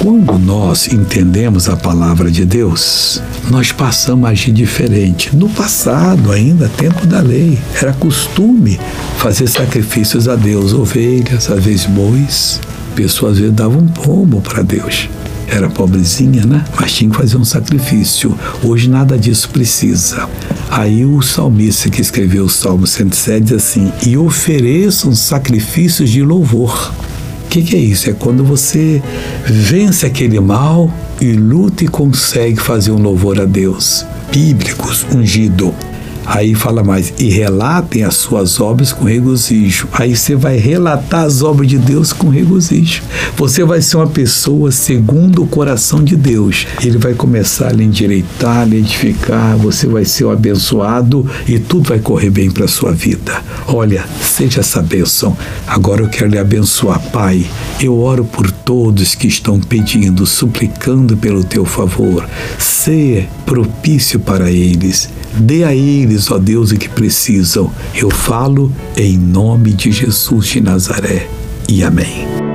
Quando nós entendemos a palavra de Deus, nós passamos a agir diferente. No passado, ainda, tempo da lei, era costume fazer sacrifícios a Deus, ovelhas, às vezes bois. Pessoas às vezes davam um pombo para Deus. Era pobrezinha, né? Mas tinha que fazer um sacrifício. Hoje nada disso precisa. Aí o salmista que escreveu o Salmo 107 diz assim: E ofereçam sacrifícios de louvor. O que, que é isso? É quando você vence aquele mal e luta e consegue fazer um louvor a Deus. Bíblicos, ungido. Aí fala mais, e relatem as suas obras com regozijo. Aí você vai relatar as obras de Deus com regozijo. Você vai ser uma pessoa segundo o coração de Deus. Ele vai começar a lhe endireitar, lhe edificar, você vai ser um abençoado e tudo vai correr bem para a sua vida. Olha, seja essa bênção. Agora eu quero lhe abençoar, Pai. Eu oro por todos que estão pedindo, suplicando pelo teu favor. Ser propício para eles. Dê a eles, ó Deus, o que precisam. Eu falo em nome de Jesus de Nazaré. E amém.